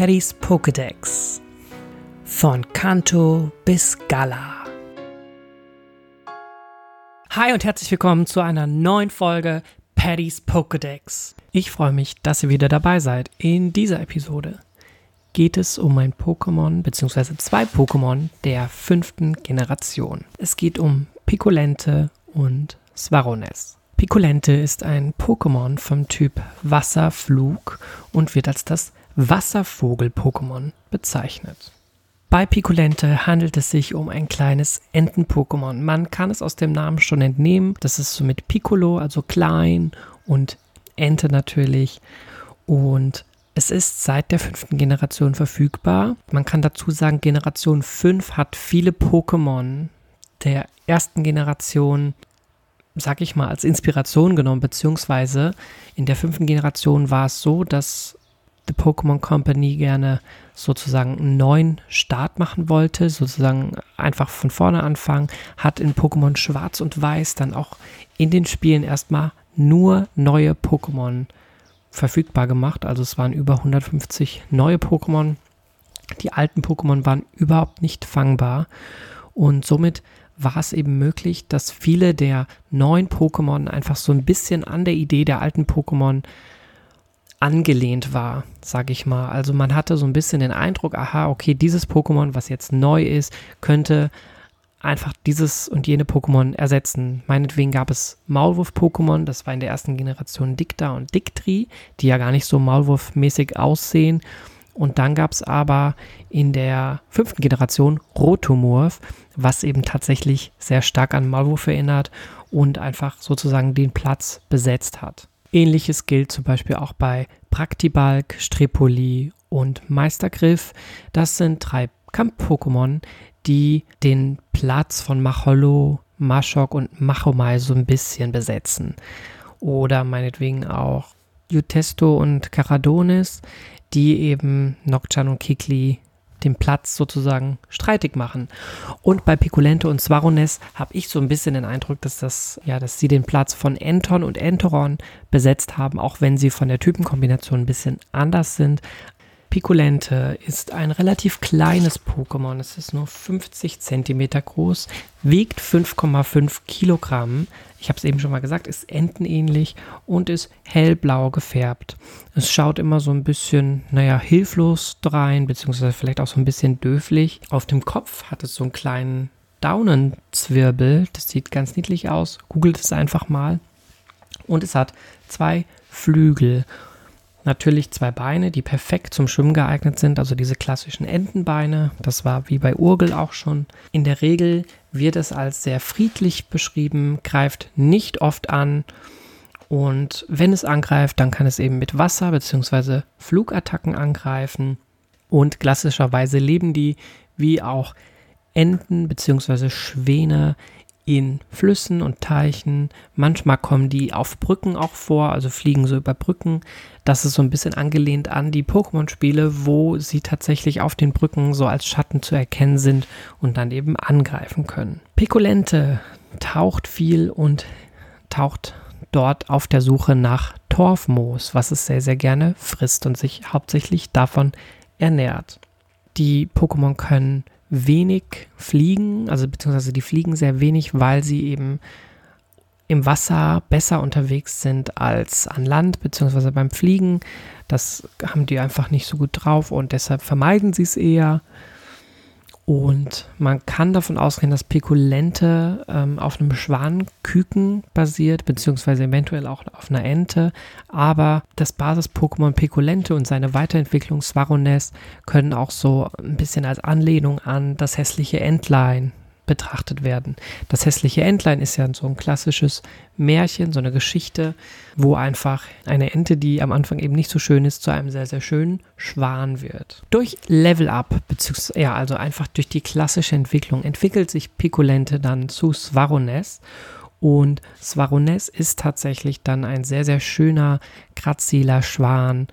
Paddys Pokédex. Von Kanto bis Gala. Hi und herzlich willkommen zu einer neuen Folge Paddys Pokédex. Ich freue mich, dass ihr wieder dabei seid. In dieser Episode geht es um ein Pokémon bzw. zwei Pokémon der fünften Generation. Es geht um Picolente und Svarones. Picolente ist ein Pokémon vom Typ Wasserflug und wird als das Wasservogel-Pokémon bezeichnet. Bei Picolente handelt es sich um ein kleines Enten-Pokémon. Man kann es aus dem Namen schon entnehmen. Das ist so mit Piccolo, also klein und Ente natürlich. Und es ist seit der fünften Generation verfügbar. Man kann dazu sagen, Generation 5 hat viele Pokémon der ersten Generation sag ich mal, als Inspiration genommen, beziehungsweise in der fünften Generation war es so, dass The Pokémon Company gerne sozusagen einen neuen Start machen wollte, sozusagen einfach von vorne anfangen, hat in Pokémon Schwarz und Weiß dann auch in den Spielen erstmal nur neue Pokémon verfügbar gemacht. Also es waren über 150 neue Pokémon. Die alten Pokémon waren überhaupt nicht fangbar und somit war es eben möglich, dass viele der neuen Pokémon einfach so ein bisschen an der Idee der alten Pokémon angelehnt war, sage ich mal. Also man hatte so ein bisschen den Eindruck, aha, okay, dieses Pokémon, was jetzt neu ist, könnte einfach dieses und jene Pokémon ersetzen. Meinetwegen gab es Maulwurf-Pokémon, das war in der ersten Generation Dicta und Dictri, die ja gar nicht so Maulwurf-mäßig aussehen. Und dann gab es aber in der fünften Generation Rotomorph, was eben tatsächlich sehr stark an Maulwurf erinnert und einfach sozusagen den Platz besetzt hat. Ähnliches gilt zum Beispiel auch bei Praktibalk, Strepoli und Meistergriff. Das sind drei Kampf-Pokémon, die den Platz von Macholo, Mashok und Machomai so ein bisschen besetzen. Oder meinetwegen auch Jutesto und Caradonis, die eben Nokchan und Kikli den Platz sozusagen streitig machen. Und bei Picolente und Svarones habe ich so ein bisschen den Eindruck, dass das, ja, dass sie den Platz von Enton und Entoron besetzt haben, auch wenn sie von der Typenkombination ein bisschen anders sind. Picolente ist ein relativ kleines Pokémon. Es ist nur 50 Zentimeter groß, wiegt 5,5 Kilogramm. Ich habe es eben schon mal gesagt, ist entenähnlich und ist hellblau gefärbt. Es schaut immer so ein bisschen, naja, hilflos drein, beziehungsweise vielleicht auch so ein bisschen döflich. Auf dem Kopf hat es so einen kleinen Daunenzwirbel. Das sieht ganz niedlich aus. Googelt es einfach mal. Und es hat zwei Flügel Natürlich zwei Beine, die perfekt zum Schwimmen geeignet sind, also diese klassischen Entenbeine. Das war wie bei Urgel auch schon. In der Regel wird es als sehr friedlich beschrieben, greift nicht oft an. Und wenn es angreift, dann kann es eben mit Wasser bzw. Flugattacken angreifen. Und klassischerweise leben die wie auch Enten bzw. Schwäne in Flüssen und Teichen. Manchmal kommen die auf Brücken auch vor, also fliegen so über Brücken. Das ist so ein bisschen angelehnt an die Pokémon-Spiele, wo sie tatsächlich auf den Brücken so als Schatten zu erkennen sind und dann eben angreifen können. Picolente taucht viel und taucht dort auf der Suche nach Torfmoos, was es sehr, sehr gerne frisst und sich hauptsächlich davon ernährt. Die Pokémon können wenig fliegen, also beziehungsweise die fliegen sehr wenig, weil sie eben im Wasser besser unterwegs sind als an Land, beziehungsweise beim Fliegen. Das haben die einfach nicht so gut drauf und deshalb vermeiden sie es eher. Und man kann davon ausgehen, dass Pekulente ähm, auf einem Schwanküken basiert, beziehungsweise eventuell auch auf einer Ente. Aber das Basis-Pokémon Pekulente und seine Weiterentwicklung Svarones können auch so ein bisschen als Anlehnung an das hässliche Entlein betrachtet werden. Das hässliche Entlein ist ja so ein klassisches Märchen, so eine Geschichte, wo einfach eine Ente, die am Anfang eben nicht so schön ist, zu einem sehr, sehr schönen Schwan wird. Durch Level Up, beziehungsweise, ja, also einfach durch die klassische Entwicklung, entwickelt sich Picolente dann zu Svarones. Und Svarones ist tatsächlich dann ein sehr, sehr schöner, graziler Schwan,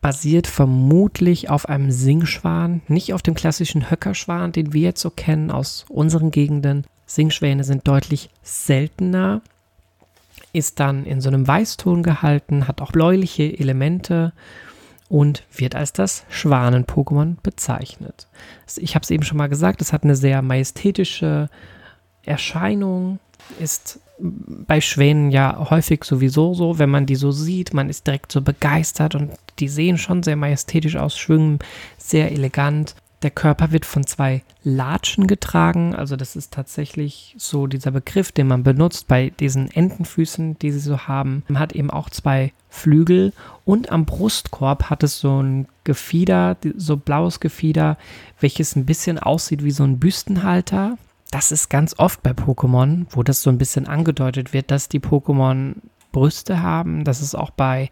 basiert vermutlich auf einem Singschwan, nicht auf dem klassischen Höckerschwan, den wir jetzt so kennen aus unseren Gegenden. Singschwäne sind deutlich seltener, ist dann in so einem Weißton gehalten, hat auch bläuliche Elemente und wird als das Schwanen-Pokémon bezeichnet. Ich habe es eben schon mal gesagt, es hat eine sehr majestätische Erscheinung, ist bei Schwänen ja häufig sowieso so, wenn man die so sieht, man ist direkt so begeistert und die sehen schon sehr majestätisch aus, schwimmen sehr elegant. Der Körper wird von zwei Latschen getragen, also das ist tatsächlich so dieser Begriff, den man benutzt bei diesen Entenfüßen, die sie so haben. Man hat eben auch zwei Flügel und am Brustkorb hat es so ein Gefieder, so blaues Gefieder, welches ein bisschen aussieht wie so ein Büstenhalter das ist ganz oft bei Pokémon, wo das so ein bisschen angedeutet wird, dass die Pokémon Brüste haben. Das ist auch bei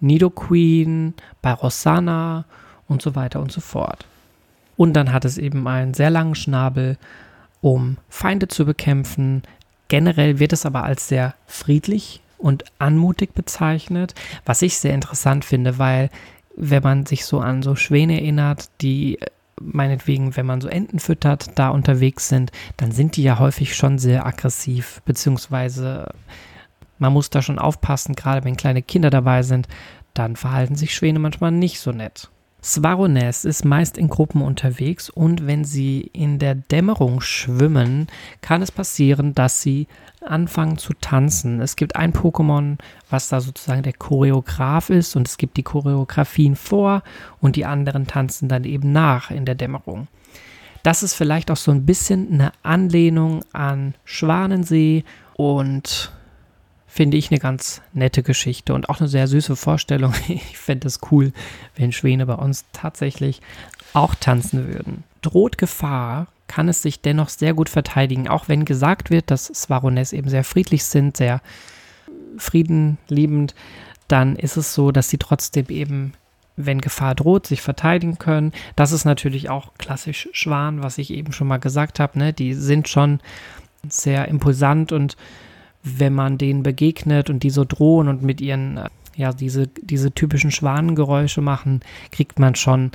Nidoqueen, bei Rosanna und so weiter und so fort. Und dann hat es eben einen sehr langen Schnabel, um Feinde zu bekämpfen. Generell wird es aber als sehr friedlich und anmutig bezeichnet, was ich sehr interessant finde, weil wenn man sich so an so Schwäne erinnert, die meinetwegen, wenn man so Enten füttert, da unterwegs sind, dann sind die ja häufig schon sehr aggressiv, beziehungsweise man muss da schon aufpassen, gerade wenn kleine Kinder dabei sind, dann verhalten sich Schwäne manchmal nicht so nett. Svarones ist meist in Gruppen unterwegs und wenn sie in der Dämmerung schwimmen, kann es passieren, dass sie anfangen zu tanzen. Es gibt ein Pokémon, was da sozusagen der Choreograf ist und es gibt die Choreografien vor und die anderen tanzen dann eben nach in der Dämmerung. Das ist vielleicht auch so ein bisschen eine Anlehnung an Schwanensee und finde ich eine ganz nette Geschichte und auch eine sehr süße Vorstellung. Ich fände es cool, wenn Schwäne bei uns tatsächlich auch tanzen würden. Droht Gefahr, kann es sich dennoch sehr gut verteidigen, auch wenn gesagt wird, dass Svarones eben sehr friedlich sind, sehr friedenliebend, dann ist es so, dass sie trotzdem eben, wenn Gefahr droht, sich verteidigen können. Das ist natürlich auch klassisch Schwan, was ich eben schon mal gesagt habe. Ne? Die sind schon sehr impulsant und wenn man denen begegnet und die so drohen und mit ihren, äh, ja, diese, diese typischen Schwanengeräusche machen, kriegt man schon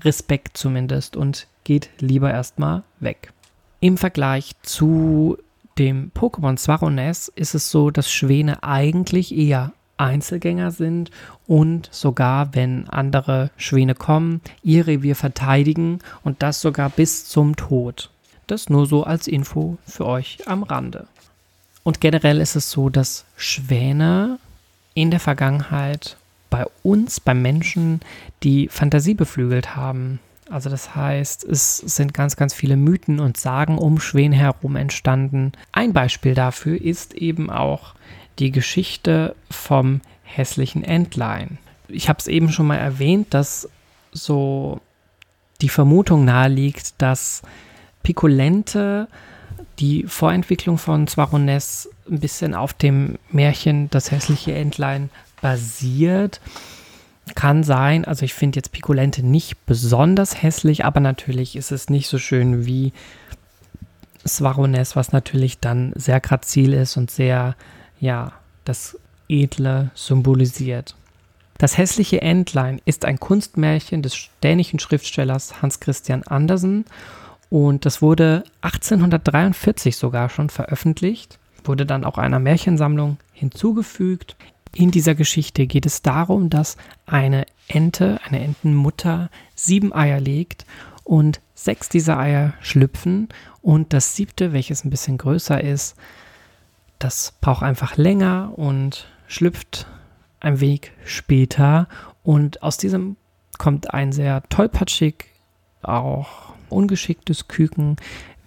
Respekt zumindest und geht lieber erstmal weg. Im Vergleich zu dem Pokémon Svarones ist es so, dass Schwäne eigentlich eher Einzelgänger sind und sogar, wenn andere Schwäne kommen, ihr Revier verteidigen und das sogar bis zum Tod. Das nur so als Info für euch am Rande. Und generell ist es so, dass Schwäne in der Vergangenheit bei uns, bei Menschen, die Fantasie beflügelt haben. Also das heißt, es sind ganz, ganz viele Mythen und Sagen um Schwäne herum entstanden. Ein Beispiel dafür ist eben auch die Geschichte vom hässlichen Entlein. Ich habe es eben schon mal erwähnt, dass so die Vermutung naheliegt, dass Pikolente die Vorentwicklung von Zwarones ein bisschen auf dem Märchen Das hässliche Entlein basiert. Kann sein, also ich finde jetzt Picolente nicht besonders hässlich, aber natürlich ist es nicht so schön wie Svarones, was natürlich dann sehr grazil ist und sehr, ja, das Edle symbolisiert. Das hässliche Entlein ist ein Kunstmärchen des dänischen Schriftstellers Hans Christian Andersen und das wurde 1843 sogar schon veröffentlicht, wurde dann auch einer Märchensammlung hinzugefügt. In dieser Geschichte geht es darum, dass eine Ente, eine Entenmutter, sieben Eier legt und sechs dieser Eier schlüpfen und das siebte, welches ein bisschen größer ist, das braucht einfach länger und schlüpft ein wenig später und aus diesem kommt ein sehr tollpatschig, auch ungeschicktes Küken,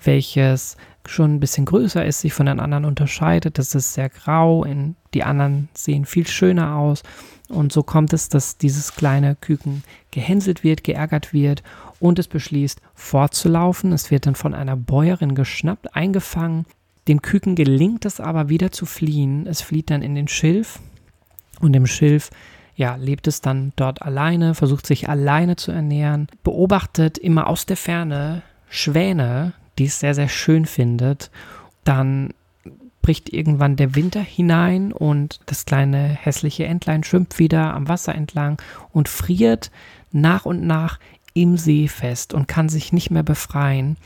welches schon ein bisschen größer ist, sich von den anderen unterscheidet. Das ist sehr grau, in, die anderen sehen viel schöner aus. Und so kommt es, dass dieses kleine Küken gehänselt wird, geärgert wird und es beschließt, fortzulaufen. Es wird dann von einer Bäuerin geschnappt, eingefangen. Dem Küken gelingt es aber wieder zu fliehen. Es flieht dann in den Schilf und im Schilf ja, lebt es dann dort alleine, versucht sich alleine zu ernähren, beobachtet immer aus der Ferne Schwäne, die es sehr, sehr schön findet. Dann bricht irgendwann der Winter hinein und das kleine hässliche Entlein schwimmt wieder am Wasser entlang und friert nach und nach im See fest und kann sich nicht mehr befreien.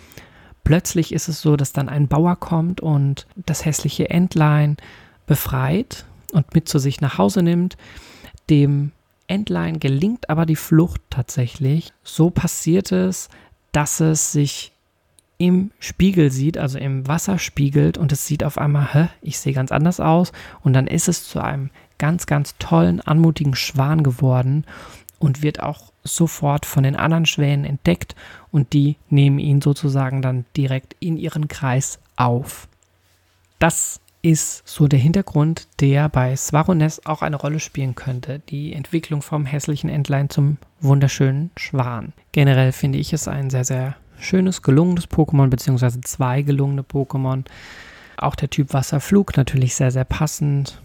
Plötzlich ist es so, dass dann ein Bauer kommt und das hässliche Entlein befreit und mit zu sich nach Hause nimmt dem Entlein gelingt aber die Flucht tatsächlich. So passiert es, dass es sich im Spiegel sieht, also im Wasser spiegelt und es sieht auf einmal, hä, ich sehe ganz anders aus und dann ist es zu einem ganz, ganz tollen, anmutigen Schwan geworden und wird auch sofort von den anderen Schwänen entdeckt und die nehmen ihn sozusagen dann direkt in ihren Kreis auf. Das ist so der Hintergrund, der bei Svarones auch eine Rolle spielen könnte. Die Entwicklung vom hässlichen Entlein zum wunderschönen Schwan. Generell finde ich es ein sehr, sehr schönes, gelungenes Pokémon, beziehungsweise zwei gelungene Pokémon. Auch der Typ Wasserflug natürlich sehr, sehr passend.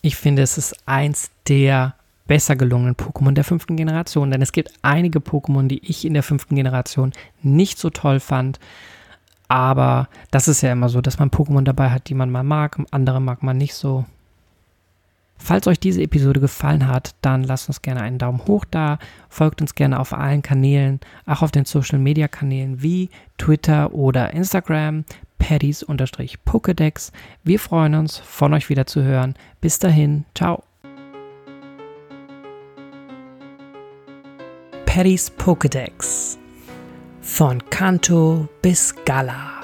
Ich finde, es ist eins der besser gelungenen Pokémon der fünften Generation, denn es gibt einige Pokémon, die ich in der fünften Generation nicht so toll fand. Aber das ist ja immer so, dass man Pokémon dabei hat, die man mal mag, andere mag man nicht so. Falls euch diese Episode gefallen hat, dann lasst uns gerne einen Daumen hoch da, folgt uns gerne auf allen Kanälen, auch auf den Social Media Kanälen wie Twitter oder Instagram, Paddies-Pokédex. Wir freuen uns, von euch wieder zu hören. Bis dahin, ciao. Paddies Pokédex. Von Kanto bis Gala.